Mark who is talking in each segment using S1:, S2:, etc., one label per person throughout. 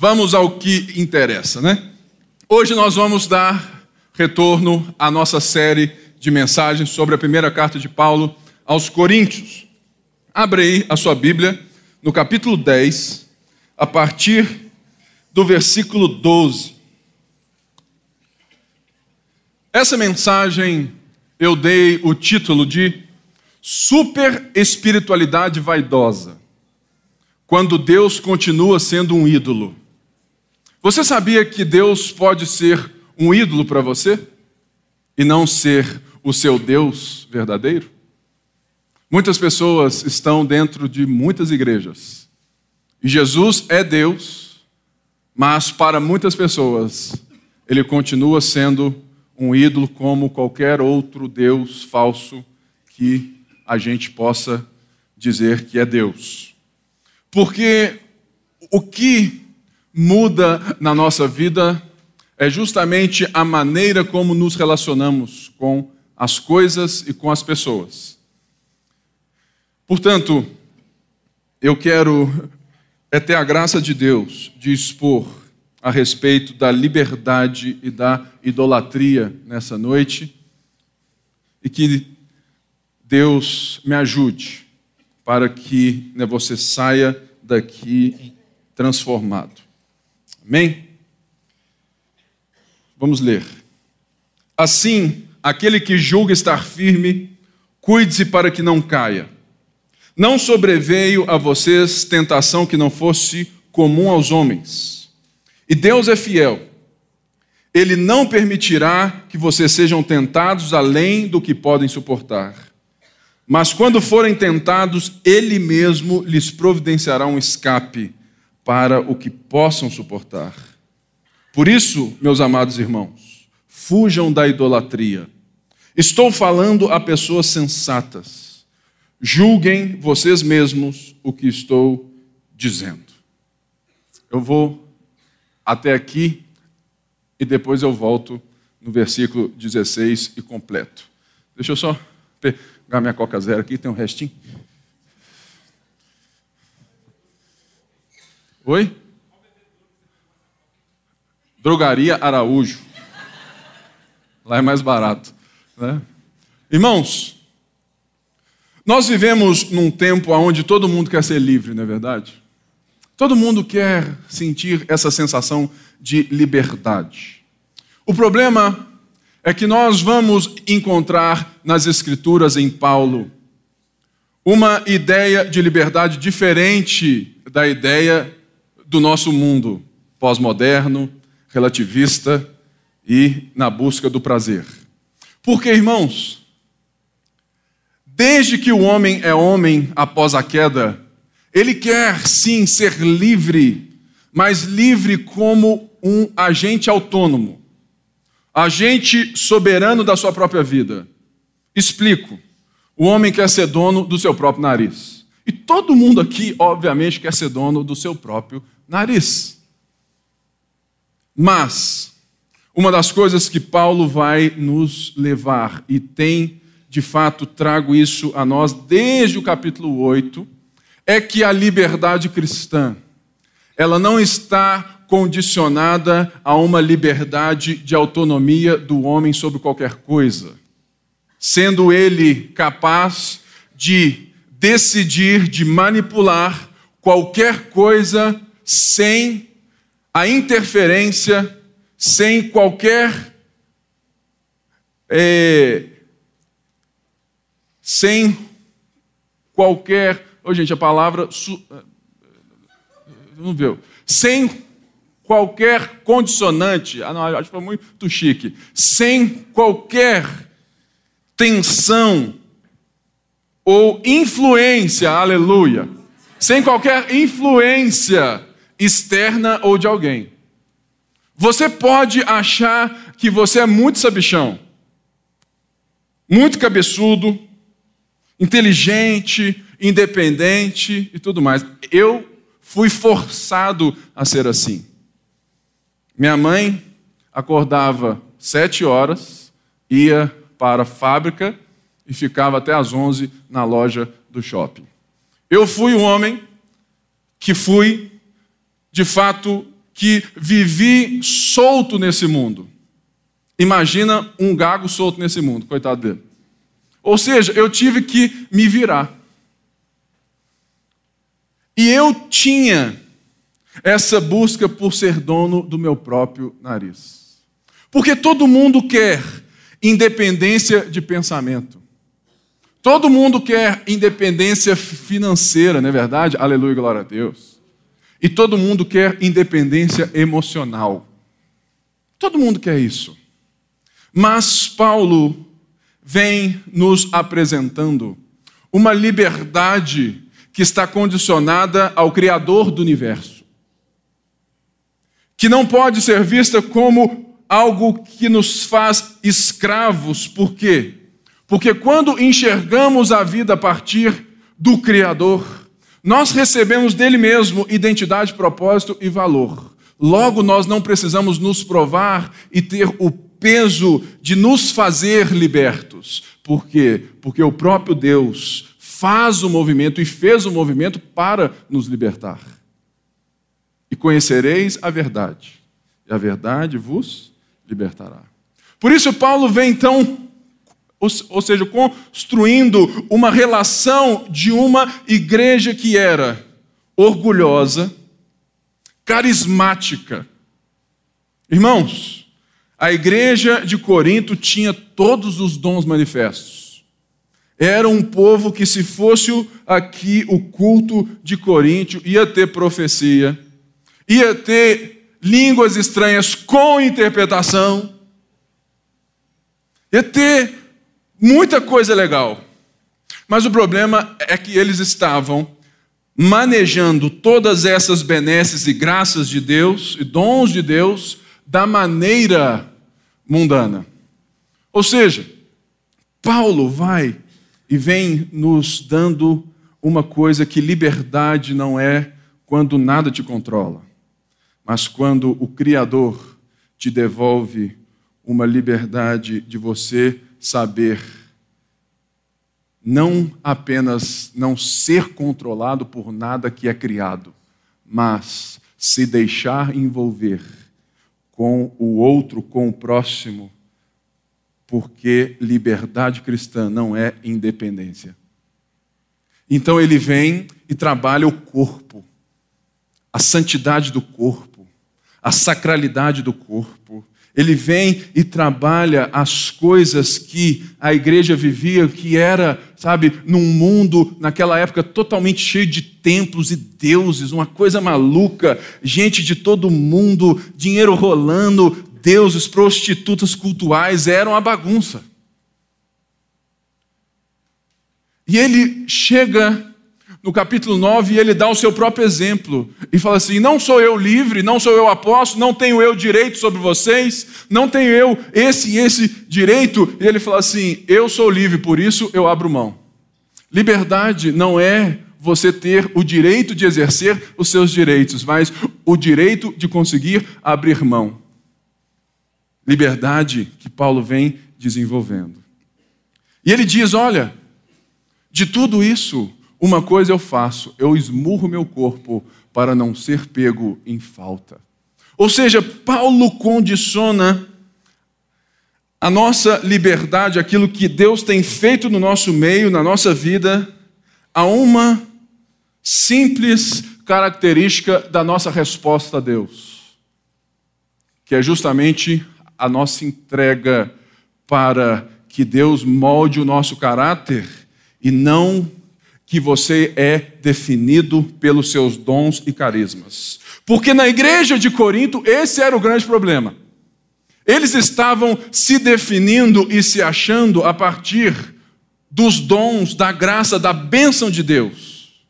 S1: vamos ao que interessa, né? Hoje nós vamos dar retorno à nossa série de mensagens sobre a primeira carta de Paulo aos Coríntios. Abre aí a sua Bíblia no capítulo 10, a partir do versículo 12. Essa mensagem eu dei o título de Super Espiritualidade Vaidosa, quando Deus continua sendo um ídolo. Você sabia que Deus pode ser um ídolo para você e não ser o seu Deus verdadeiro? Muitas pessoas estão dentro de muitas igrejas e Jesus é Deus, mas para muitas pessoas ele continua sendo um ídolo como qualquer outro Deus falso que a gente possa dizer que é Deus. Porque o que muda na nossa vida é justamente a maneira como nos relacionamos com as coisas e com as pessoas. Portanto, eu quero é ter a graça de Deus de expor a respeito da liberdade e da idolatria nessa noite e que Deus me ajude para que né, você saia daqui transformado. Amém? Vamos ler. Assim, aquele que julga estar firme, cuide-se para que não caia. Não sobreveio a vocês tentação que não fosse comum aos homens. E Deus é fiel. Ele não permitirá que vocês sejam tentados além do que podem suportar. Mas quando forem tentados, Ele mesmo lhes providenciará um escape para o que possam suportar. Por isso, meus amados irmãos, fujam da idolatria. Estou falando a pessoas sensatas. Julguem vocês mesmos o que estou dizendo. Eu vou até aqui e depois eu volto no versículo 16 e completo. Deixa eu só pegar minha Coca Zero aqui, tem um restinho. Oi? Drogaria Araújo. Lá é mais barato. Né? Irmãos, nós vivemos num tempo onde todo mundo quer ser livre, não é verdade? Todo mundo quer sentir essa sensação de liberdade. O problema é que nós vamos encontrar nas Escrituras em Paulo uma ideia de liberdade diferente da ideia do nosso mundo pós-moderno, relativista e na busca do prazer. Porque, irmãos, desde que o homem é homem após a queda, ele quer sim ser livre, mas livre como um agente autônomo, agente soberano da sua própria vida. Explico. O homem quer ser dono do seu próprio nariz. E todo mundo aqui, obviamente, quer ser dono do seu próprio nariz. Mas, uma das coisas que Paulo vai nos levar, e tem, de fato, trago isso a nós desde o capítulo 8, é que a liberdade cristã, ela não está condicionada a uma liberdade de autonomia do homem sobre qualquer coisa, sendo ele capaz de decidir, de manipular qualquer coisa sem a interferência, sem qualquer. É, sem qualquer. Oh, gente, a palavra. Su, não viu? Sem qualquer condicionante. Ah, não, acho que foi muito chique. Sem qualquer tensão ou influência, aleluia. Sem qualquer influência externa ou de alguém. Você pode achar que você é muito sabichão, muito cabeçudo, inteligente, independente e tudo mais. Eu fui forçado a ser assim. Minha mãe acordava sete horas, ia para a fábrica e ficava até às onze na loja do shopping. Eu fui um homem que fui de fato, que vivi solto nesse mundo. Imagina um gago solto nesse mundo, coitado dele. Ou seja, eu tive que me virar. E eu tinha essa busca por ser dono do meu próprio nariz. Porque todo mundo quer independência de pensamento. Todo mundo quer independência financeira, não é verdade? Aleluia, glória a Deus. E todo mundo quer independência emocional. Todo mundo quer isso. Mas Paulo vem nos apresentando uma liberdade que está condicionada ao Criador do universo, que não pode ser vista como algo que nos faz escravos, por quê? Porque quando enxergamos a vida a partir do Criador, nós recebemos dele mesmo identidade, propósito e valor. Logo, nós não precisamos nos provar e ter o peso de nos fazer libertos. Por quê? Porque o próprio Deus faz o movimento e fez o movimento para nos libertar. E conhecereis a verdade, e a verdade vos libertará. Por isso, Paulo vem então, ou seja, construindo uma relação de uma igreja que era orgulhosa, carismática. Irmãos, a igreja de Corinto tinha todos os dons manifestos. Era um povo que, se fosse aqui o culto de Corinto, ia ter profecia, ia ter línguas estranhas com interpretação, ia ter muita coisa legal. Mas o problema é que eles estavam manejando todas essas benesses e graças de Deus e dons de Deus da maneira mundana. Ou seja, Paulo vai e vem nos dando uma coisa que liberdade não é quando nada te controla, mas quando o Criador te devolve uma liberdade de você saber não apenas não ser controlado por nada que é criado, mas se deixar envolver com o outro, com o próximo, porque liberdade cristã não é independência. Então ele vem e trabalha o corpo, a santidade do corpo, a sacralidade do corpo, ele vem e trabalha as coisas que a igreja vivia, que era, sabe, num mundo, naquela época, totalmente cheio de templos e deuses, uma coisa maluca, gente de todo mundo, dinheiro rolando, deuses, prostitutas cultuais, era uma bagunça. E ele chega no capítulo 9, ele dá o seu próprio exemplo e fala assim: Não sou eu livre, não sou eu apóstolo, não tenho eu direito sobre vocês, não tenho eu esse e esse direito. E ele fala assim: Eu sou livre, por isso eu abro mão. Liberdade não é você ter o direito de exercer os seus direitos, mas o direito de conseguir abrir mão. Liberdade que Paulo vem desenvolvendo. E ele diz: Olha, de tudo isso, uma coisa eu faço, eu esmurro meu corpo para não ser pego em falta. Ou seja, Paulo condiciona a nossa liberdade, aquilo que Deus tem feito no nosso meio, na nossa vida, a uma simples característica da nossa resposta a Deus, que é justamente a nossa entrega para que Deus molde o nosso caráter e não que você é definido pelos seus dons e carismas. Porque na igreja de Corinto, esse era o grande problema. Eles estavam se definindo e se achando a partir dos dons, da graça, da bênção de Deus,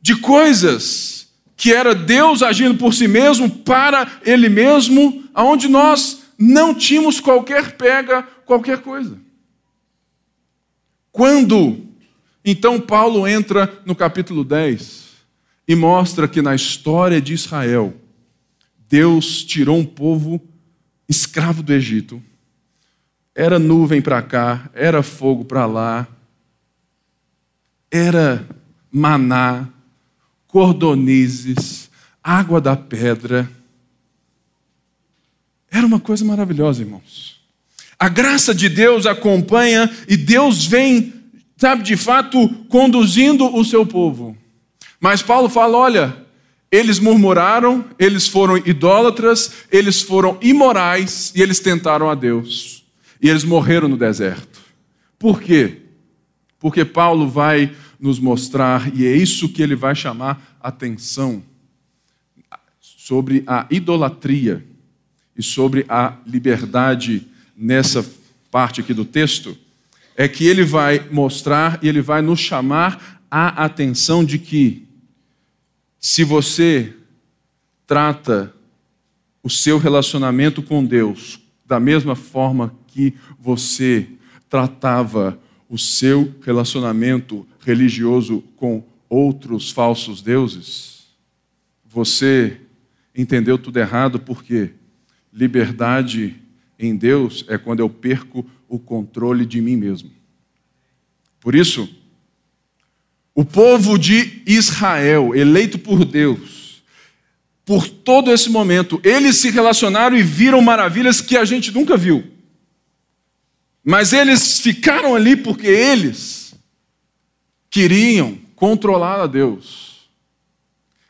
S1: de coisas que era Deus agindo por si mesmo, para Ele mesmo, aonde nós não tínhamos qualquer pega, qualquer coisa. Quando então Paulo entra no capítulo 10 e mostra que na história de Israel, Deus tirou um povo escravo do Egito. Era nuvem para cá, era fogo para lá, era maná, cordonizes, água da pedra, Era uma coisa maravilhosa, irmãos. A graça de Deus acompanha e Deus vem, sabe, de fato, conduzindo o seu povo. Mas Paulo fala: olha, eles murmuraram, eles foram idólatras, eles foram imorais e eles tentaram a Deus. E eles morreram no deserto. Por quê? Porque Paulo vai nos mostrar, e é isso que ele vai chamar atenção, sobre a idolatria e sobre a liberdade nessa parte aqui do texto, é que ele vai mostrar e ele vai nos chamar a atenção de que se você trata o seu relacionamento com Deus da mesma forma que você tratava o seu relacionamento religioso com outros falsos deuses, você entendeu tudo errado, porque liberdade em Deus é quando eu perco o controle de mim mesmo. Por isso, o povo de Israel, eleito por Deus, por todo esse momento, eles se relacionaram e viram maravilhas que a gente nunca viu. Mas eles ficaram ali porque eles queriam controlar a Deus.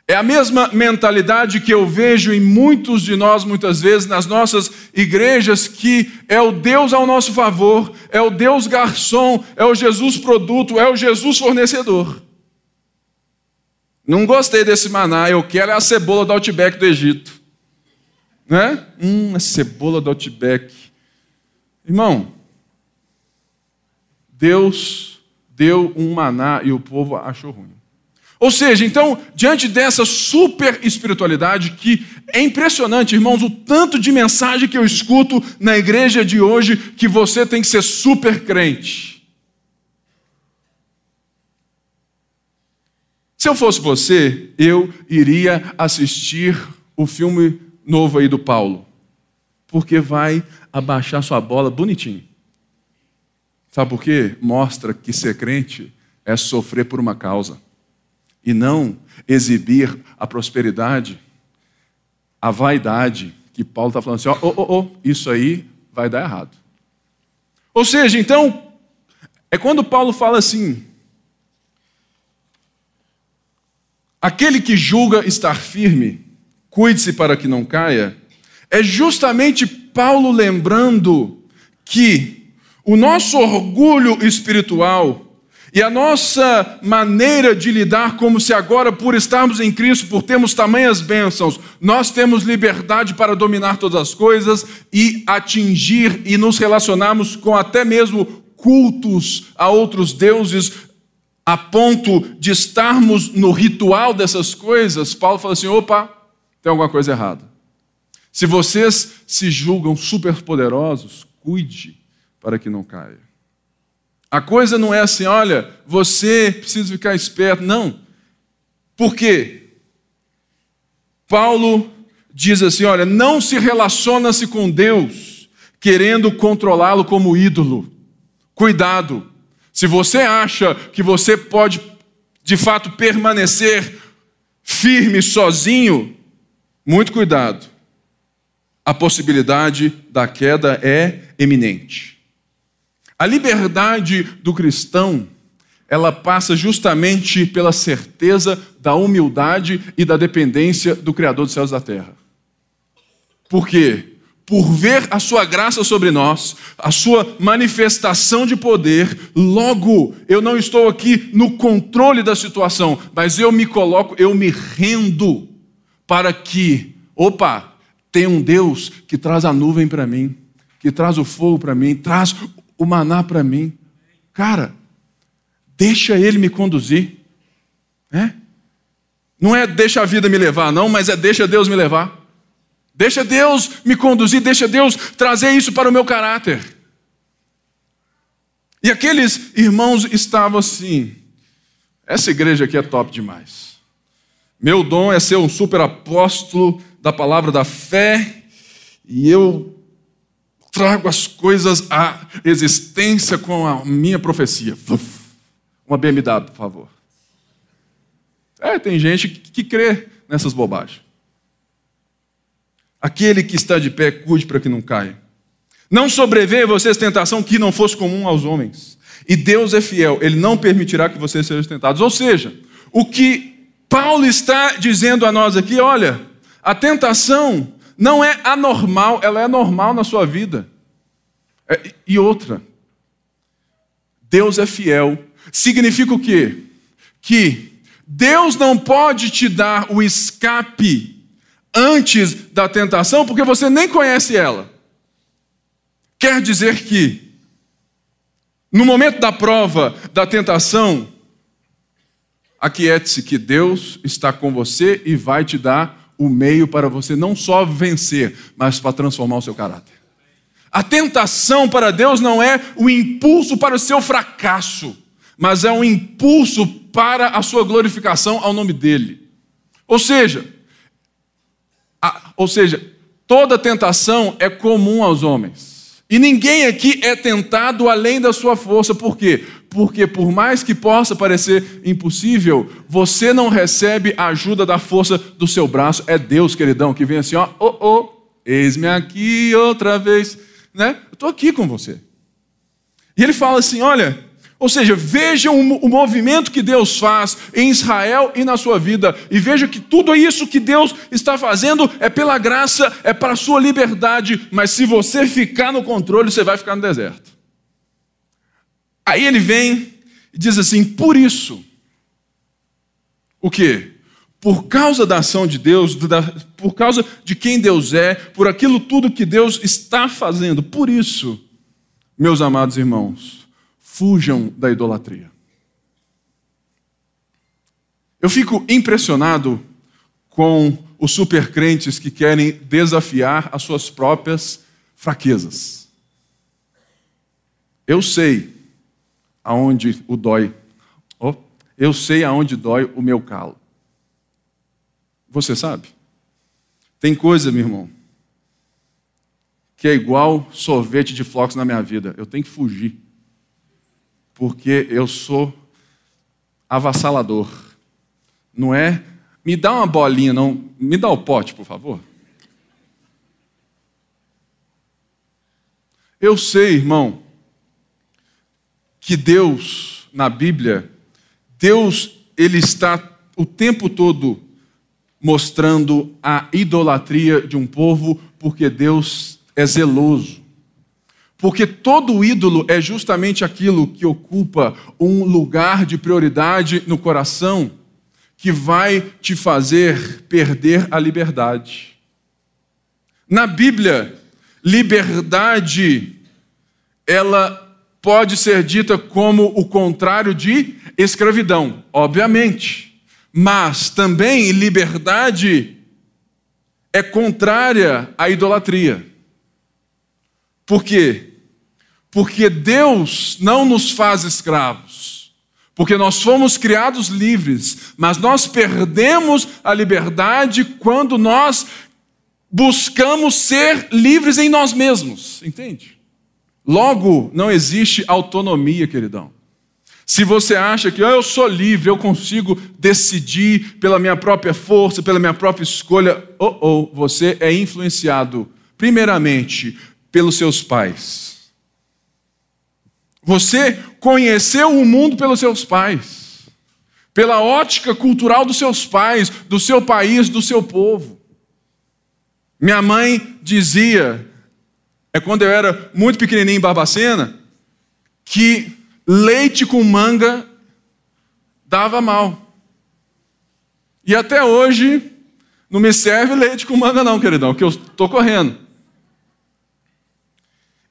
S1: É a mesma mentalidade que eu vejo em muitos de nós, muitas vezes, nas nossas igrejas, que é o Deus ao nosso favor, é o Deus garçom, é o Jesus produto, é o Jesus fornecedor. Não gostei desse maná, eu quero é a cebola do Outback do Egito. Né? Hum, a cebola do Outback. Irmão, Deus deu um maná e o povo achou ruim. Ou seja, então, diante dessa super espiritualidade, que é impressionante, irmãos, o tanto de mensagem que eu escuto na igreja de hoje que você tem que ser super crente. Se eu fosse você, eu iria assistir o filme novo aí do Paulo, porque vai abaixar sua bola bonitinho. Sabe por quê? Mostra que ser crente é sofrer por uma causa e não exibir a prosperidade, a vaidade, que Paulo está falando assim: ó, oh, oh, oh, isso aí vai dar errado. Ou seja, então, é quando Paulo fala assim: aquele que julga estar firme, cuide-se para que não caia, é justamente Paulo lembrando que o nosso orgulho espiritual e a nossa maneira de lidar como se agora, por estarmos em Cristo, por termos tamanhas bênçãos, nós temos liberdade para dominar todas as coisas e atingir e nos relacionarmos com até mesmo cultos a outros deuses, a ponto de estarmos no ritual dessas coisas, Paulo fala assim: opa, tem alguma coisa errada. Se vocês se julgam superpoderosos, cuide para que não caia. A coisa não é assim, olha, você precisa ficar esperto. Não. Por quê? Paulo diz assim: olha, não se relaciona-se com Deus querendo controlá-lo como ídolo. Cuidado. Se você acha que você pode de fato permanecer firme sozinho, muito cuidado. A possibilidade da queda é eminente. A liberdade do cristão, ela passa justamente pela certeza da humildade e da dependência do Criador dos céus e da terra. Por quê? Por ver a sua graça sobre nós, a sua manifestação de poder, logo eu não estou aqui no controle da situação, mas eu me coloco, eu me rendo para que, opa, tem um Deus que traz a nuvem para mim, que traz o fogo para mim, traz o maná para mim. Cara, deixa ele me conduzir. É? Não é deixa a vida me levar, não, mas é deixa Deus me levar. Deixa Deus me conduzir, deixa Deus trazer isso para o meu caráter. E aqueles irmãos estavam assim. Essa igreja aqui é top demais. Meu dom é ser um super apóstolo da palavra da fé, e eu trago as coisas à existência com a minha profecia. Uma BMW, por favor. É, tem gente que crê nessas bobagens. Aquele que está de pé, cuide para que não caia. Não sobreveia vocês tentação que não fosse comum aos homens. E Deus é fiel, Ele não permitirá que vocês sejam tentados. Ou seja, o que Paulo está dizendo a nós aqui, olha, a tentação não é anormal, ela é normal na sua vida. É, e outra, Deus é fiel. Significa o quê? Que Deus não pode te dar o escape antes da tentação, porque você nem conhece ela. Quer dizer que, no momento da prova, da tentação, aquiete-se que Deus está com você e vai te dar o meio para você não só vencer, mas para transformar o seu caráter. A tentação para Deus não é o impulso para o seu fracasso, mas é um impulso para a sua glorificação ao nome dele. Ou seja, a, ou seja, toda tentação é comum aos homens. E ninguém aqui é tentado além da sua força. Por quê? Porque por mais que possa parecer impossível, você não recebe a ajuda da força do seu braço. É Deus, queridão, que vem assim, ó, oh, oh, eis-me aqui outra vez, né? Eu estou aqui com você. E ele fala assim, olha, ou seja, veja o, movimento que Deus faz em Israel e na sua vida, e veja que tudo isso que Deus está fazendo é pela graça, é para a sua liberdade, mas se você ficar no controle, você vai ficar no deserto. Aí ele vem e diz assim: por isso, o que? Por causa da ação de Deus, por causa de quem Deus é, por aquilo tudo que Deus está fazendo, por isso, meus amados irmãos, fujam da idolatria. Eu fico impressionado com os supercrentes que querem desafiar as suas próprias fraquezas. Eu sei aonde o dói. Oh, eu sei aonde dói o meu calo. Você sabe? Tem coisa, meu irmão, que é igual sorvete de flocos na minha vida. Eu tenho que fugir porque eu sou avassalador. Não é? Me dá uma bolinha, não. Me dá o pote, por favor. Eu sei, irmão, que Deus, na Bíblia, Deus, ele está o tempo todo mostrando a idolatria de um povo, porque Deus é zeloso. Porque todo ídolo é justamente aquilo que ocupa um lugar de prioridade no coração, que vai te fazer perder a liberdade. Na Bíblia, liberdade, ela pode ser dita como o contrário de escravidão, obviamente. Mas também liberdade é contrária à idolatria. Por quê? Porque Deus não nos faz escravos. Porque nós fomos criados livres, mas nós perdemos a liberdade quando nós buscamos ser livres em nós mesmos, entende? Logo, não existe autonomia, queridão. Se você acha que oh, eu sou livre, eu consigo decidir pela minha própria força, pela minha própria escolha, oh, oh, você é influenciado, primeiramente, pelos seus pais. Você conheceu o mundo pelos seus pais, pela ótica cultural dos seus pais, do seu país, do seu povo. Minha mãe dizia, é quando eu era muito pequenininho em Barbacena, que leite com manga dava mal. E até hoje não me serve leite com manga não, queridão, que eu estou correndo.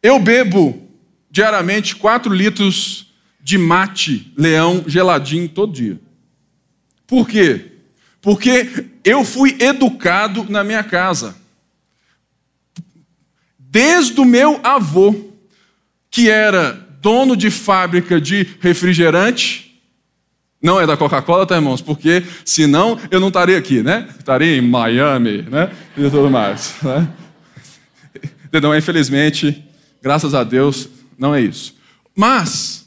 S1: Eu bebo diariamente 4 litros de mate leão geladinho todo dia. Por quê? Porque eu fui educado na minha casa. Desde o meu avô, que era dono de fábrica de refrigerante, não é da Coca-Cola, tá, irmãos? Porque senão eu não estaria aqui, né? Estaria em Miami, né? E tudo mais. Né? Então, infelizmente, Graças a Deus, não é isso. Mas,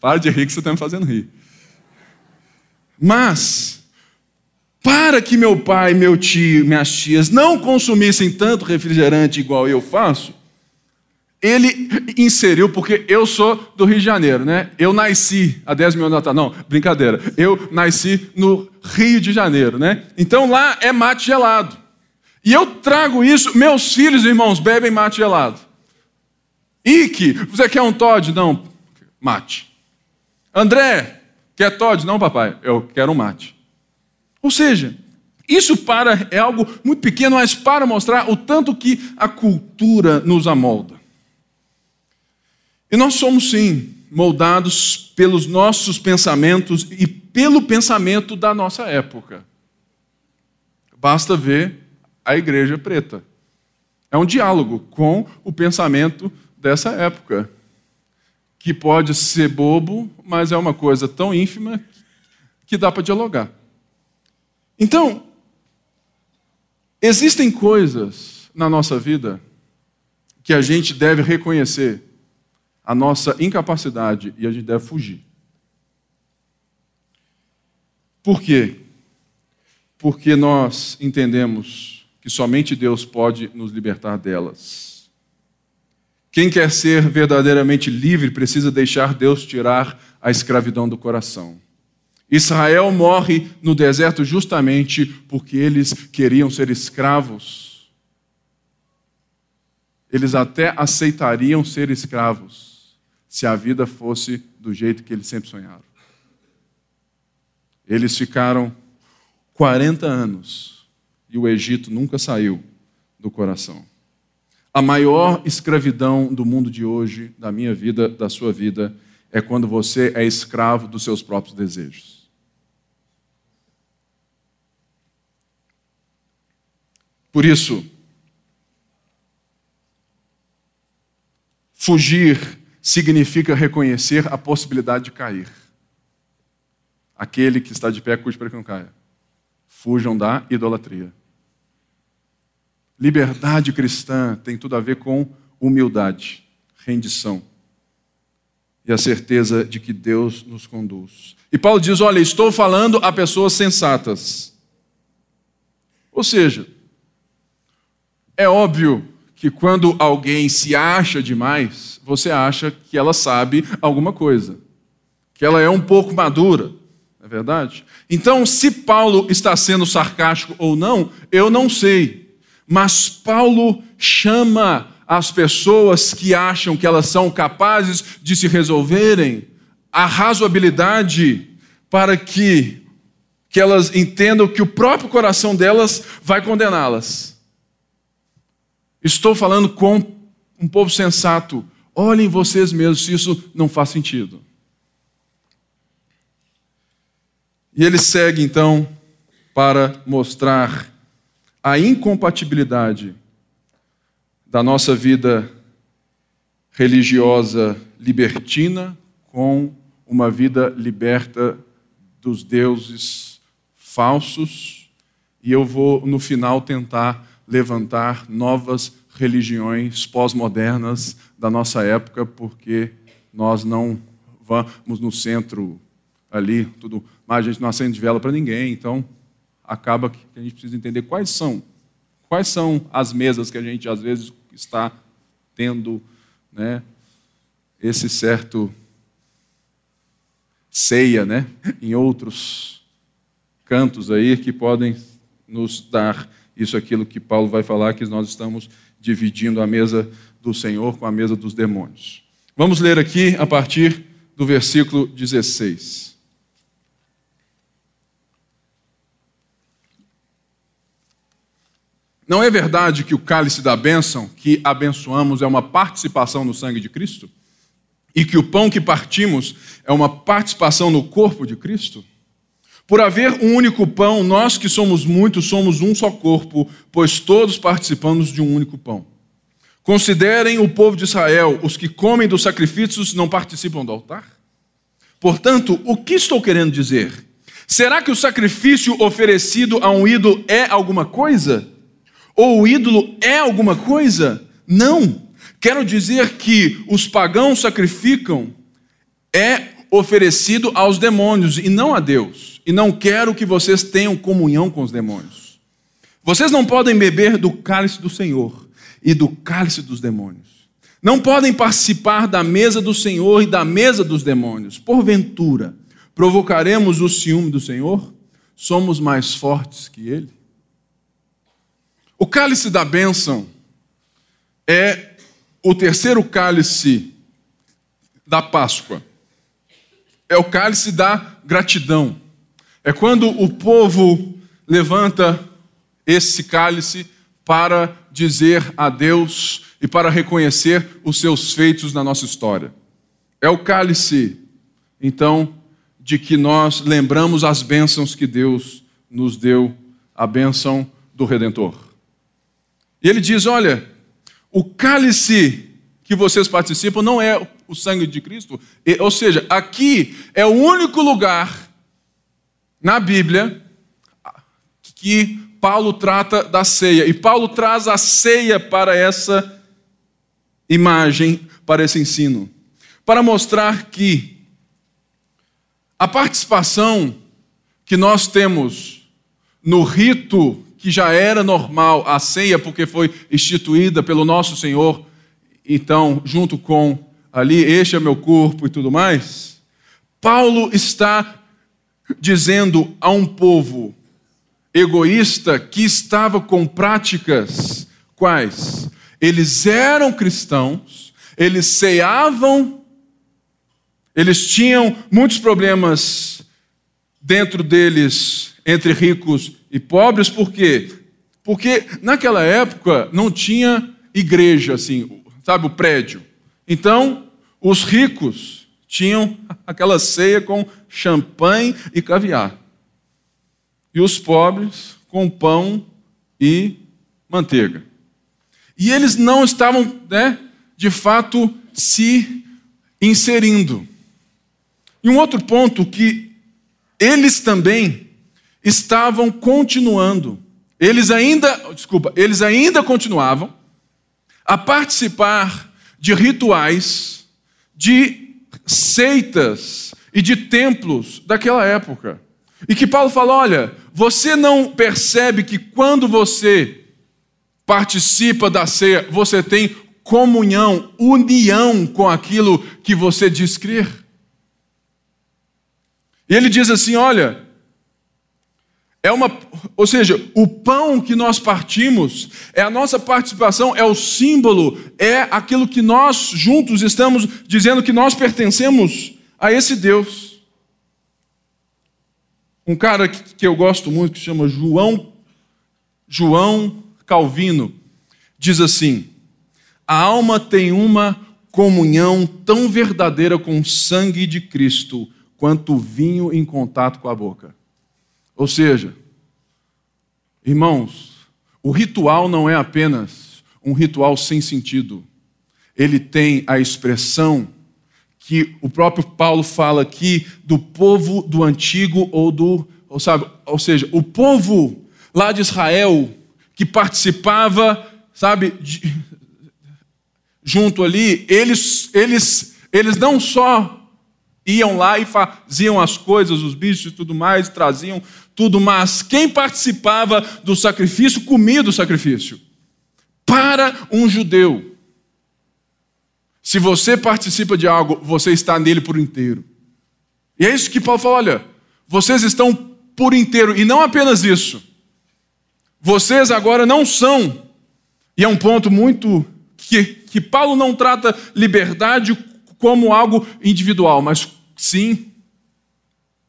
S1: para de rir que você está me fazendo rir. Mas, para que meu pai, meu tio, minhas tias não consumissem tanto refrigerante igual eu faço, ele inseriu, porque eu sou do Rio de Janeiro, né? Eu nasci há 10 mil anos atrás. Não, brincadeira. Eu nasci no Rio de Janeiro, né? Então lá é mate gelado. E eu trago isso, meus filhos e irmãos bebem mate gelado. Ike, você quer um Todd? Não, mate. André, quer Todd? Não, papai, eu quero um mate. Ou seja, isso para é algo muito pequeno, mas para mostrar o tanto que a cultura nos amolda. E nós somos sim moldados pelos nossos pensamentos e pelo pensamento da nossa época. Basta ver a igreja preta. É um diálogo com o pensamento dessa época, que pode ser bobo, mas é uma coisa tão ínfima que dá para dialogar. Então, existem coisas na nossa vida que a gente deve reconhecer a nossa incapacidade e a gente deve fugir. Por quê? Porque nós entendemos que somente Deus pode nos libertar delas. Quem quer ser verdadeiramente livre precisa deixar Deus tirar a escravidão do coração. Israel morre no deserto justamente porque eles queriam ser escravos. Eles até aceitariam ser escravos se a vida fosse do jeito que eles sempre sonharam. Eles ficaram 40 anos e o Egito nunca saiu do coração. A maior escravidão do mundo de hoje, da minha vida, da sua vida, é quando você é escravo dos seus próprios desejos. Por isso, fugir significa reconhecer a possibilidade de cair. Aquele que está de pé, cuide para que não caia. Fujam da idolatria. Liberdade cristã tem tudo a ver com humildade, rendição e a certeza de que Deus nos conduz. E Paulo diz: Olha, estou falando a pessoas sensatas. Ou seja, é óbvio que quando alguém se acha demais, você acha que ela sabe alguma coisa, que ela é um pouco madura, não é verdade? Então, se Paulo está sendo sarcástico ou não, eu não sei. Mas Paulo chama as pessoas que acham que elas são capazes de se resolverem a razoabilidade para que, que elas entendam que o próprio coração delas vai condená-las. Estou falando com um povo sensato. Olhem vocês mesmos se isso não faz sentido. E ele segue então para mostrar a incompatibilidade da nossa vida religiosa libertina com uma vida liberta dos deuses falsos. E eu vou, no final, tentar levantar novas religiões pós-modernas da nossa época, porque nós não vamos no centro ali, tudo mais, a gente não acende vela para ninguém, então acaba que a gente precisa entender quais são, quais são as mesas que a gente às vezes está tendo, né, esse certo ceia, né, em outros cantos aí que podem nos dar isso é aquilo que Paulo vai falar, que nós estamos dividindo a mesa do Senhor com a mesa dos demônios. Vamos ler aqui a partir do versículo 16. Não é verdade que o cálice da bênção que abençoamos é uma participação no sangue de Cristo? E que o pão que partimos é uma participação no corpo de Cristo? Por haver um único pão, nós que somos muitos somos um só corpo, pois todos participamos de um único pão. Considerem o povo de Israel, os que comem dos sacrifícios não participam do altar? Portanto, o que estou querendo dizer? Será que o sacrifício oferecido a um ídolo é alguma coisa? Ou o ídolo é alguma coisa? Não. Quero dizer que os pagãos sacrificam é oferecido aos demônios e não a Deus. E não quero que vocês tenham comunhão com os demônios. Vocês não podem beber do cálice do Senhor e do cálice dos demônios. Não podem participar da mesa do Senhor e da mesa dos demônios. Porventura, provocaremos o ciúme do Senhor? Somos mais fortes que ele? O cálice da bênção é o terceiro cálice da Páscoa. É o cálice da gratidão. É quando o povo levanta esse cálice para dizer a Deus e para reconhecer os seus feitos na nossa história. É o cálice, então, de que nós lembramos as bênçãos que Deus nos deu, a bênção do Redentor. E ele diz: olha, o cálice que vocês participam não é o sangue de Cristo, ou seja, aqui é o único lugar na Bíblia que Paulo trata da ceia. E Paulo traz a ceia para essa imagem, para esse ensino, para mostrar que a participação que nós temos no rito que já era normal, a ceia, porque foi instituída pelo nosso Senhor, então, junto com ali, este é meu corpo e tudo mais, Paulo está dizendo a um povo egoísta que estava com práticas quais? Eles eram cristãos, eles ceavam, eles tinham muitos problemas dentro deles, entre ricos e pobres, por quê? Porque naquela época não tinha igreja, assim, sabe, o prédio. Então, os ricos tinham aquela ceia com champanhe e caviar e os pobres com pão e manteiga. E eles não estavam, né, de fato, se inserindo. E um outro ponto que eles também estavam continuando. Eles ainda, desculpa, eles ainda continuavam a participar de rituais, de seitas e de templos daquela época. E que Paulo fala: olha, você não percebe que quando você participa da ceia, você tem comunhão, união com aquilo que você diz crer? E ele diz assim: olha, é uma, ou seja, o pão que nós partimos é a nossa participação, é o símbolo, é aquilo que nós juntos estamos dizendo que nós pertencemos a esse Deus. Um cara que eu gosto muito, que chama João, João Calvino, diz assim: a alma tem uma comunhão tão verdadeira com o sangue de Cristo quanto o vinho em contato com a boca. Ou seja, irmãos, o ritual não é apenas um ritual sem sentido. Ele tem a expressão que o próprio Paulo fala aqui do povo do antigo ou do, ou sabe, ou seja, o povo lá de Israel que participava, sabe, de, junto ali, eles, eles, eles não só iam lá e faziam as coisas, os bichos e tudo mais, traziam tudo, mas quem participava do sacrifício comia do sacrifício. Para um judeu, se você participa de algo, você está nele por inteiro. E é isso que Paulo fala: olha, vocês estão por inteiro, e não apenas isso. Vocês agora não são, e é um ponto muito que, que Paulo não trata liberdade como algo individual, mas sim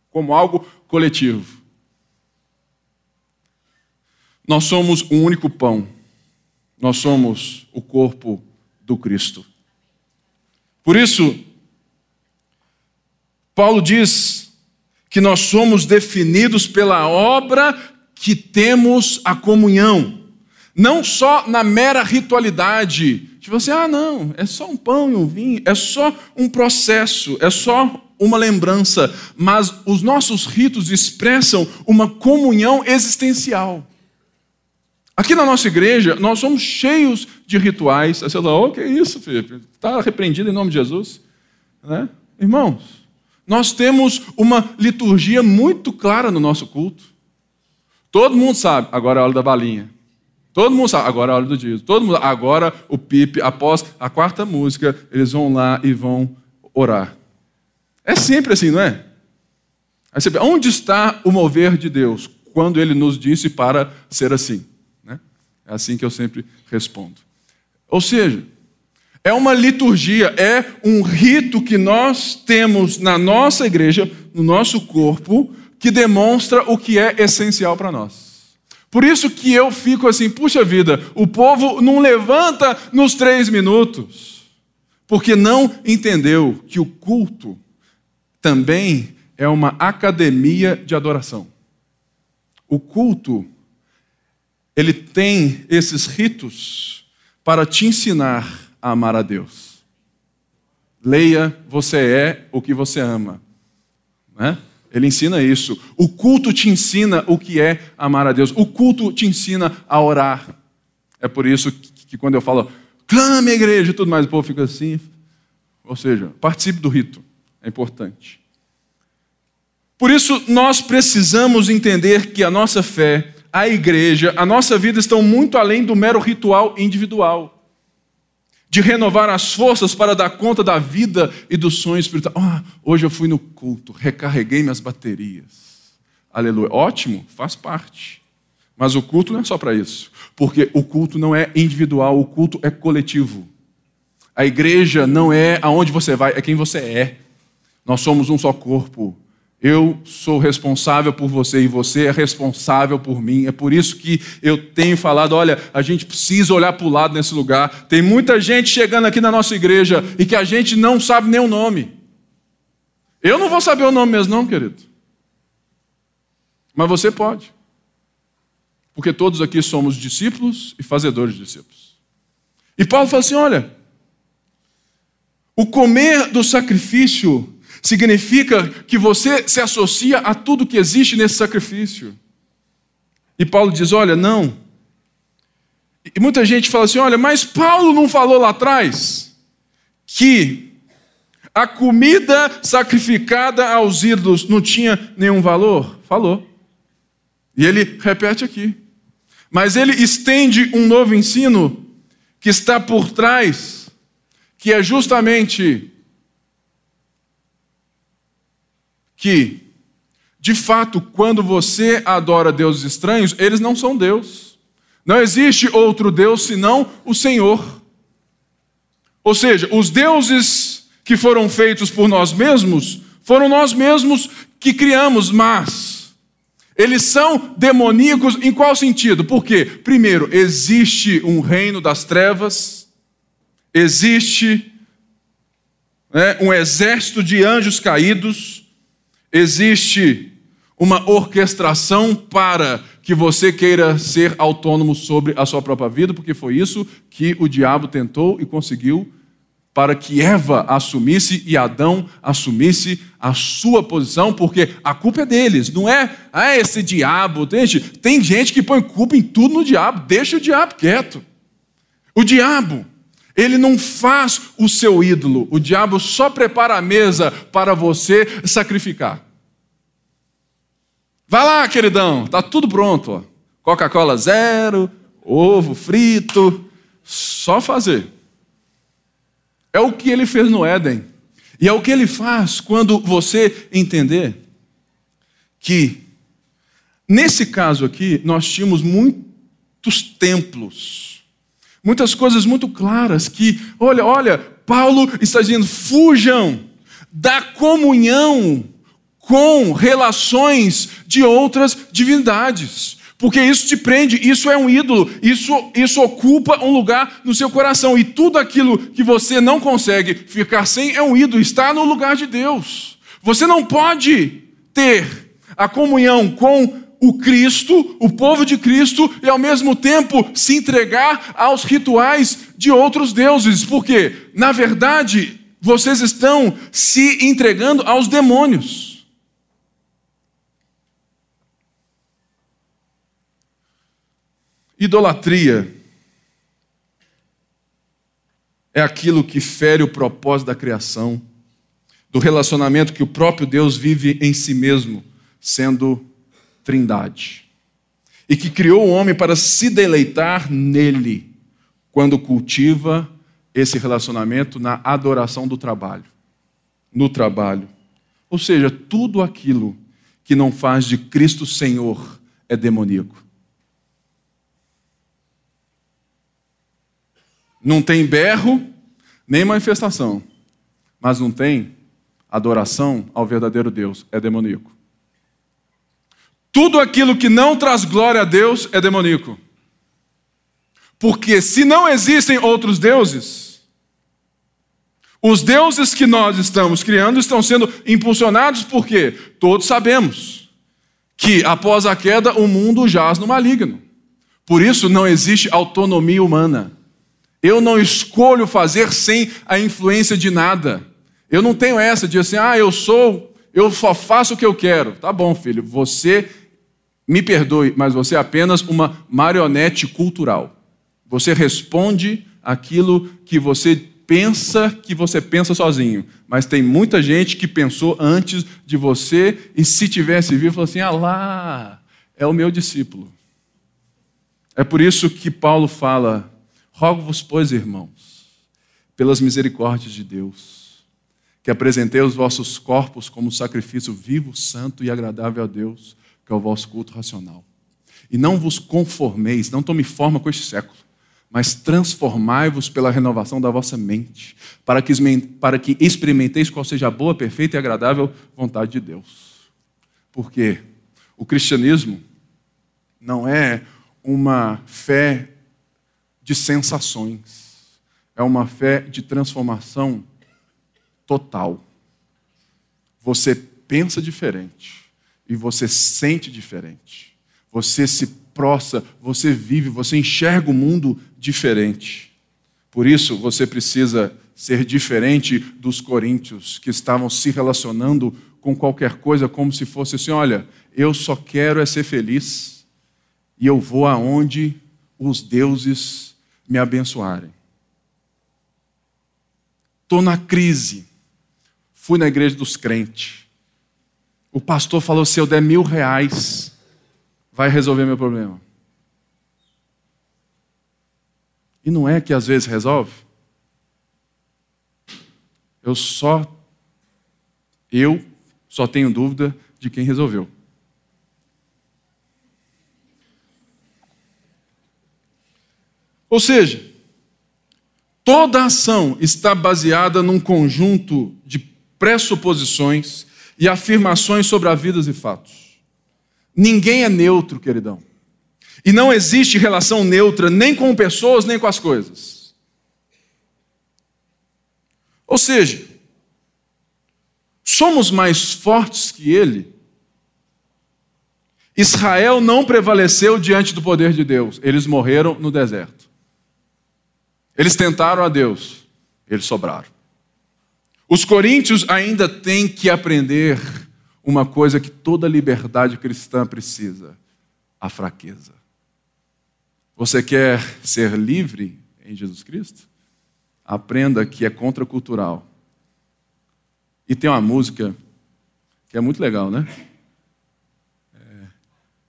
S1: como algo coletivo. Nós somos um único pão, nós somos o corpo do Cristo. Por isso, Paulo diz que nós somos definidos pela obra que temos a comunhão. Não só na mera ritualidade, tipo assim, ah, não, é só um pão e um vinho, é só um processo, é só uma lembrança, mas os nossos ritos expressam uma comunhão existencial. Aqui na nossa igreja, nós somos cheios de rituais. Você fala, oh, que isso, Felipe? Está repreendido em nome de Jesus. Né? Irmãos, Nós temos uma liturgia muito clara no nosso culto. Todo mundo sabe, agora é a hora da balinha. Todo mundo sabe, agora é a hora do dia. Todo mundo, agora o pipe, após a quarta música, eles vão lá e vão orar. É sempre assim, não é? Aí você, onde está o mover de Deus quando ele nos disse para ser assim? Né? É assim que eu sempre respondo. Ou seja, é uma liturgia, é um rito que nós temos na nossa igreja, no nosso corpo, que demonstra o que é essencial para nós. Por isso que eu fico assim, puxa vida, o povo não levanta nos três minutos, porque não entendeu que o culto também é uma academia de adoração. O culto, ele tem esses ritos para te ensinar a amar a Deus. Leia, você é o que você ama. Né? Ele ensina isso. O culto te ensina o que é amar a Deus. O culto te ensina a orar. É por isso que, que quando eu falo, clame a igreja e tudo mais, o povo fica assim. Ou seja, participe do rito. É importante. Por isso, nós precisamos entender que a nossa fé, a igreja, a nossa vida estão muito além do mero ritual individual de renovar as forças para dar conta da vida e do sonho espiritual. Ah, hoje eu fui no culto, recarreguei minhas baterias. Aleluia. Ótimo, faz parte. Mas o culto não é só para isso. Porque o culto não é individual, o culto é coletivo. A igreja não é aonde você vai, é quem você é. Nós somos um só corpo. Eu sou responsável por você e você é responsável por mim. É por isso que eu tenho falado: olha, a gente precisa olhar para o lado nesse lugar. Tem muita gente chegando aqui na nossa igreja e que a gente não sabe nem o nome. Eu não vou saber o nome mesmo, não, querido. Mas você pode. Porque todos aqui somos discípulos e fazedores de discípulos. E Paulo fala assim: olha, o comer do sacrifício significa que você se associa a tudo que existe nesse sacrifício. E Paulo diz: olha, não. E muita gente fala assim: olha, mas Paulo não falou lá atrás que a comida sacrificada aos ídolos não tinha nenhum valor? Falou. E ele repete aqui. Mas ele estende um novo ensino que está por trás, que é justamente que, de fato, quando você adora deuses estranhos, eles não são Deus. Não existe outro Deus senão o Senhor. Ou seja, os deuses que foram feitos por nós mesmos, foram nós mesmos que criamos, mas eles são demoníacos em qual sentido? Porque, primeiro, existe um reino das trevas, existe né, um exército de anjos caídos, existe uma orquestração para que você queira ser autônomo sobre a sua própria vida, porque foi isso que o diabo tentou e conseguiu para que Eva assumisse e Adão assumisse a sua posição, porque a culpa é deles, não é ah, esse diabo. Tem gente, tem gente que põe culpa em tudo no diabo, deixa o diabo quieto. O diabo ele não faz o seu ídolo, o diabo só prepara a mesa para você sacrificar. Vai lá, queridão, tá tudo pronto. Coca-Cola zero, ovo frito, só fazer. É o que ele fez no Éden. E é o que ele faz quando você entender que, nesse caso aqui, nós tínhamos muitos templos Muitas coisas muito claras que, olha, olha, Paulo está dizendo: fujam da comunhão com relações de outras divindades. Porque isso te prende, isso é um ídolo, isso, isso ocupa um lugar no seu coração. E tudo aquilo que você não consegue ficar sem é um ídolo, está no lugar de Deus. Você não pode ter a comunhão com o Cristo, o povo de Cristo, e ao mesmo tempo se entregar aos rituais de outros deuses, porque, na verdade, vocês estão se entregando aos demônios. Idolatria é aquilo que fere o propósito da criação, do relacionamento que o próprio Deus vive em si mesmo, sendo trindade. E que criou o homem para se deleitar nele, quando cultiva esse relacionamento na adoração do trabalho, no trabalho. Ou seja, tudo aquilo que não faz de Cristo Senhor é demoníaco. Não tem berro, nem manifestação, mas não tem adoração ao verdadeiro Deus, é demoníaco. Tudo aquilo que não traz glória a Deus é demoníaco. Porque se não existem outros deuses, os deuses que nós estamos criando estão sendo impulsionados porque todos sabemos que após a queda o mundo jaz no maligno. Por isso não existe autonomia humana. Eu não escolho fazer sem a influência de nada. Eu não tenho essa de assim, ah, eu sou, eu só faço o que eu quero. Tá bom, filho, você me perdoe, mas você é apenas uma marionete cultural. Você responde aquilo que você pensa que você pensa sozinho. Mas tem muita gente que pensou antes de você e se tivesse vivo, falou assim: ah lá, é o meu discípulo. É por isso que Paulo fala: rogo-vos, pois, irmãos, pelas misericórdias de Deus, que apresentei os vossos corpos como sacrifício vivo, santo e agradável a Deus, que é o vosso culto racional. E não vos conformeis, não tome forma com este século mas transformai-vos pela renovação da vossa mente, para que, para que experimenteis qual seja a boa, perfeita e agradável vontade de Deus. Porque o cristianismo não é uma fé de sensações, é uma fé de transformação total. Você pensa diferente e você sente diferente. Você se prostra, você vive, você enxerga o mundo diferente. Por isso, você precisa ser diferente dos coríntios que estavam se relacionando com qualquer coisa como se fosse assim: olha, eu só quero é ser feliz e eu vou aonde os deuses me abençoarem. Estou na crise. Fui na igreja dos crentes. O pastor falou: se eu der mil reais, vai resolver meu problema. E não é que às vezes resolve. Eu só eu só tenho dúvida de quem resolveu. Ou seja, toda ação está baseada num conjunto de pressuposições e afirmações sobre a vida e fatos. Ninguém é neutro, queridão. E não existe relação neutra nem com pessoas, nem com as coisas. Ou seja, somos mais fortes que ele. Israel não prevaleceu diante do poder de Deus, eles morreram no deserto. Eles tentaram a Deus, eles sobraram. Os coríntios ainda têm que aprender uma coisa que toda liberdade cristã precisa: a fraqueza. Você quer ser livre em Jesus Cristo? Aprenda que é contracultural. E tem uma música que é muito legal, né? É,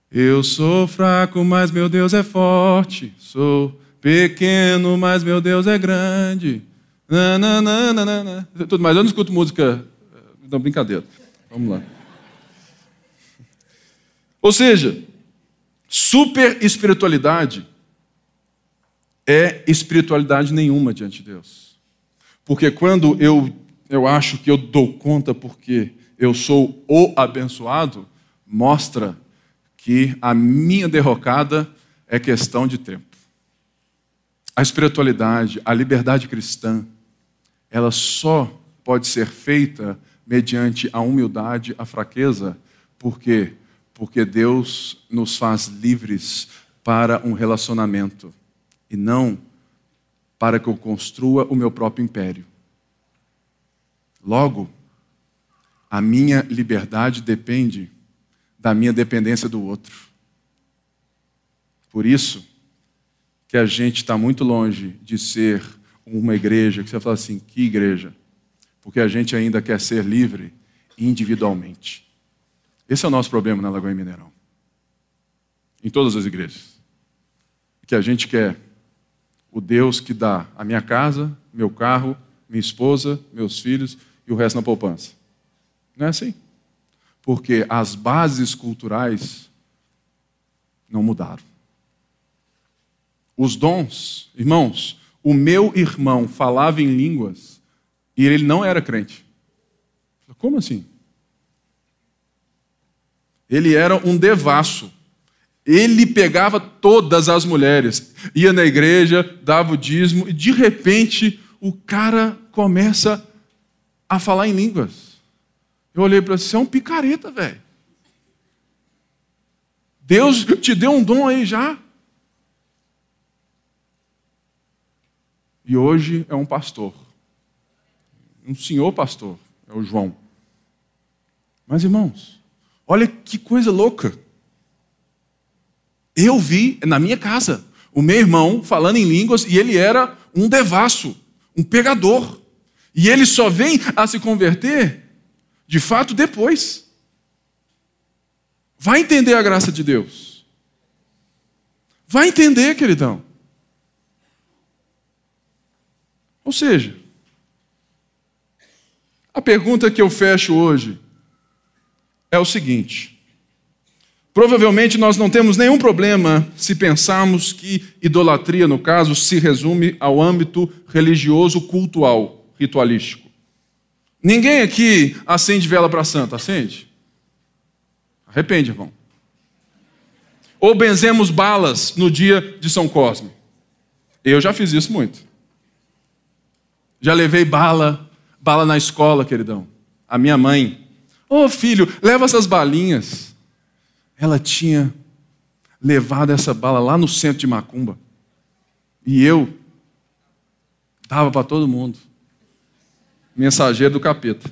S1: Eu sou fraco, mas meu Deus é forte. Sou pequeno, mas meu Deus é grande. Tudo mais. Eu não escuto música. Não, brincadeira. Vamos lá. Ou seja, super espiritualidade é espiritualidade nenhuma diante de Deus. Porque quando eu, eu acho que eu dou conta porque eu sou o abençoado, mostra que a minha derrocada é questão de tempo. A espiritualidade, a liberdade cristã, ela só pode ser feita mediante a humildade, a fraqueza, porque porque Deus nos faz livres para um relacionamento e não para que eu construa o meu próprio império. Logo, a minha liberdade depende da minha dependência do outro. Por isso que a gente está muito longe de ser uma igreja que você fala assim, que igreja? Porque a gente ainda quer ser livre individualmente. Esse é o nosso problema na Lagoa Mineirão. Em todas as igrejas. Que a gente quer o Deus que dá a minha casa, meu carro, minha esposa, meus filhos e o resto na poupança. Não é assim? Porque as bases culturais não mudaram. Os dons, irmãos, o meu irmão falava em línguas e ele não era crente. Como assim? Ele era um devasso. Ele pegava todas as mulheres, ia na igreja, dava o dízimo, e de repente o cara começa a falar em línguas. Eu olhei para ele, você é um picareta, velho. Deus te deu um dom aí já. E hoje é um pastor. Um senhor pastor, é o João. Mas irmãos, olha que coisa louca. Eu vi na minha casa o meu irmão falando em línguas e ele era um devasso, um pegador. E ele só vem a se converter, de fato, depois. Vai entender a graça de Deus. Vai entender, queridão. Ou seja, a pergunta que eu fecho hoje é o seguinte: provavelmente nós não temos nenhum problema se pensarmos que idolatria, no caso, se resume ao âmbito religioso cultual, ritualístico. Ninguém aqui acende vela para santa, acende? Arrepende, irmão. Ou benzemos balas no dia de São Cosme. Eu já fiz isso muito. Já levei bala, bala na escola, queridão. A minha mãe Ô oh, filho, leva essas balinhas. Ela tinha levado essa bala lá no centro de Macumba. E eu dava para todo mundo. Mensageiro do capeta.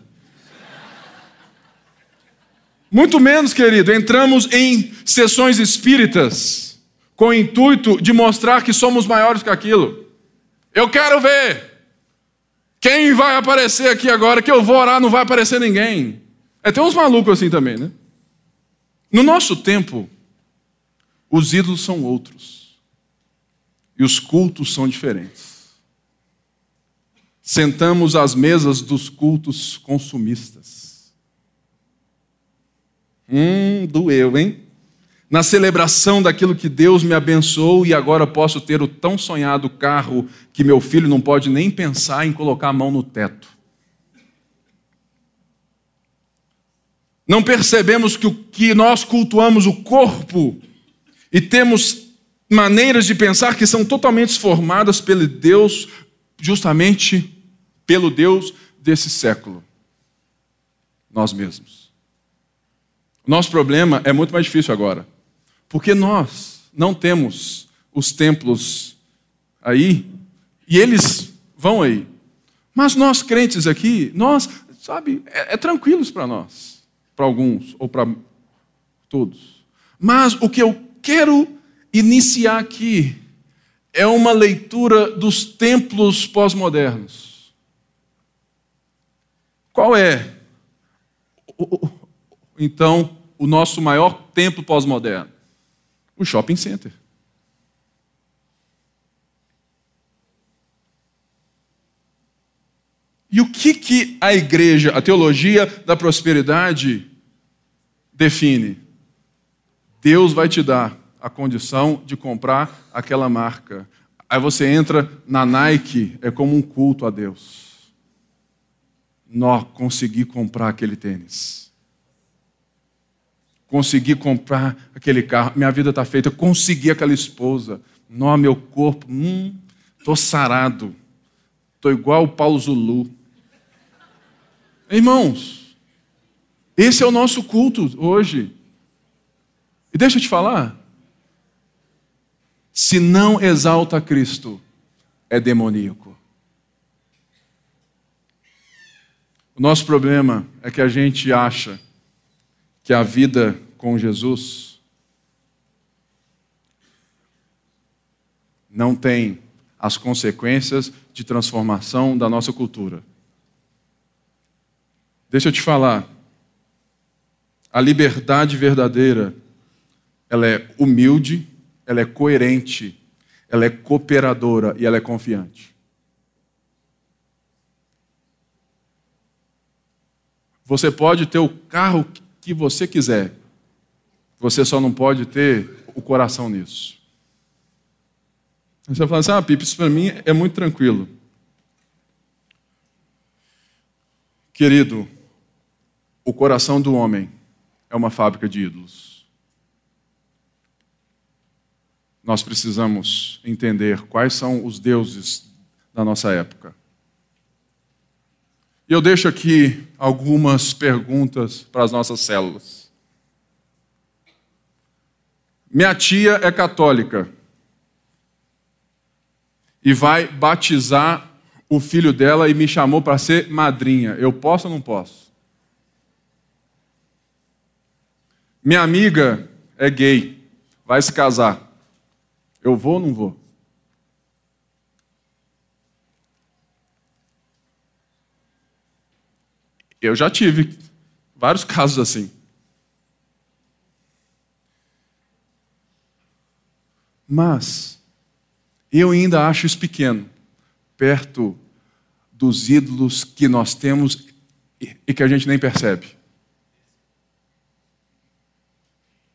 S1: Muito menos, querido, entramos em sessões espíritas com o intuito de mostrar que somos maiores que aquilo. Eu quero ver. Quem vai aparecer aqui agora que eu vou orar, não vai aparecer ninguém. É, tem uns malucos assim também, né? No nosso tempo, os ídolos são outros. E os cultos são diferentes. Sentamos às mesas dos cultos consumistas. Hum, doeu, hein? Na celebração daquilo que Deus me abençoou e agora posso ter o tão sonhado carro que meu filho não pode nem pensar em colocar a mão no teto. Não percebemos que, o, que nós cultuamos o corpo e temos maneiras de pensar que são totalmente formadas pelo Deus, justamente pelo Deus desse século. Nós mesmos. Nosso problema é muito mais difícil agora, porque nós não temos os templos aí e eles vão aí. Mas nós crentes aqui, nós, sabe, é, é tranquilos para nós para alguns ou para todos. Mas o que eu quero iniciar aqui é uma leitura dos templos pós-modernos. Qual é, então, o nosso maior templo pós-moderno? O shopping center. E o que, que a igreja, a teologia da prosperidade, define? Deus vai te dar a condição de comprar aquela marca. Aí você entra na Nike, é como um culto a Deus. Nó, consegui comprar aquele tênis. Consegui comprar aquele carro. Minha vida está feita. Consegui aquela esposa. Nó, meu corpo. Hum, tô sarado. Tô igual o Paulo Zulu. Irmãos, esse é o nosso culto hoje. E deixa eu te falar. Se não exalta Cristo, é demoníaco. O nosso problema é que a gente acha que a vida com Jesus não tem as consequências de transformação da nossa cultura. Deixa eu te falar. A liberdade verdadeira, ela é humilde, ela é coerente, ela é cooperadora e ela é confiante. Você pode ter o carro que você quiser, você só não pode ter o coração nisso. Você vai falar assim: ah, Pipe, isso para mim é muito tranquilo. Querido, o coração do homem é uma fábrica de ídolos. Nós precisamos entender quais são os deuses da nossa época. E eu deixo aqui algumas perguntas para as nossas células. Minha tia é católica e vai batizar o filho dela e me chamou para ser madrinha. Eu posso ou não posso? Minha amiga é gay, vai se casar. Eu vou ou não vou? Eu já tive vários casos assim. Mas eu ainda acho isso pequeno, perto dos ídolos que nós temos e que a gente nem percebe.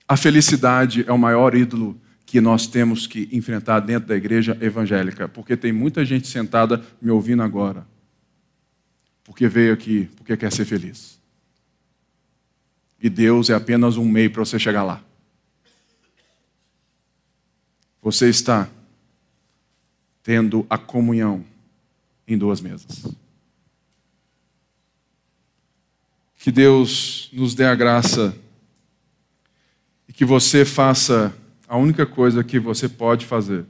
S1: A felicidade é o maior ídolo que nós temos que enfrentar dentro da igreja evangélica, porque tem muita gente sentada me ouvindo agora, porque veio aqui, porque quer ser feliz. E Deus é apenas um meio para você chegar lá. Você está tendo a comunhão em duas mesas. Que Deus nos dê a graça e que você faça a única coisa que você pode fazer: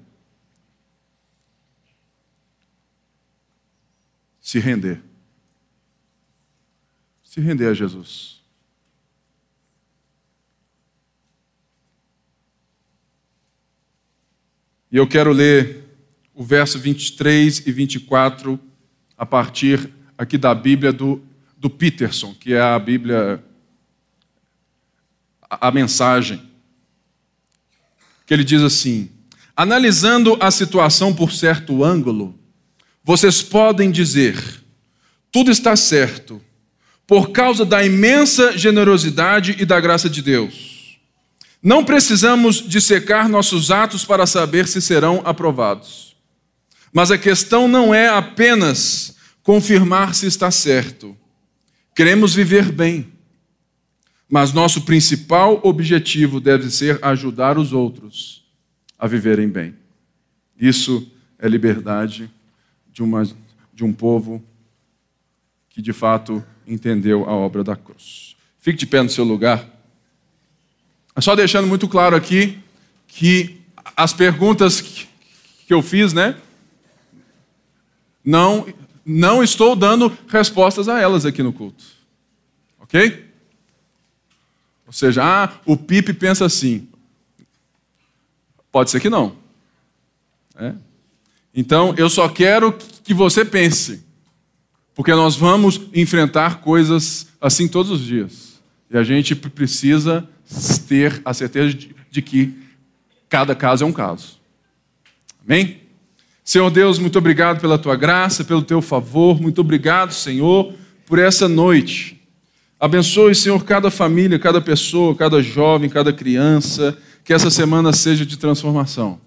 S1: se render. Se render a Jesus. E eu quero ler o verso 23 e 24, a partir aqui da Bíblia do, do Peterson, que é a Bíblia, a, a mensagem, que ele diz assim: analisando a situação por certo ângulo, vocês podem dizer, tudo está certo, por causa da imensa generosidade e da graça de Deus. Não precisamos dissecar nossos atos para saber se serão aprovados. Mas a questão não é apenas confirmar se está certo. Queremos viver bem. Mas nosso principal objetivo deve ser ajudar os outros a viverem bem. Isso é liberdade de, uma, de um povo que de fato entendeu a obra da cruz. Fique de pé no seu lugar. Só deixando muito claro aqui que as perguntas que eu fiz, né? não, não estou dando respostas a elas aqui no culto. Ok? Ou seja, ah, o Pipe pensa assim. Pode ser que não. É? Então, eu só quero que você pense. Porque nós vamos enfrentar coisas assim todos os dias. E a gente precisa ter a certeza de, de que cada caso é um caso. Amém? Senhor Deus, muito obrigado pela tua graça, pelo teu favor, muito obrigado, Senhor, por essa noite. Abençoe, Senhor, cada família, cada pessoa, cada jovem, cada criança, que essa semana seja de transformação.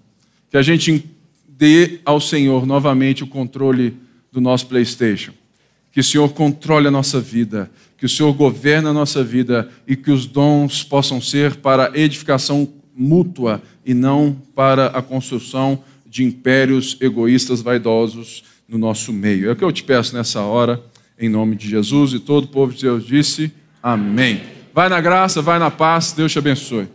S1: Que a gente dê ao Senhor novamente o controle do nosso PlayStation. Que o Senhor controle a nossa vida, que o Senhor governe a nossa vida e que os dons possam ser para edificação mútua e não para a construção de impérios egoístas vaidosos no nosso meio. É o que eu te peço nessa hora, em nome de Jesus, e todo o povo de Deus disse: Amém. Vai na graça, vai na paz, Deus te abençoe.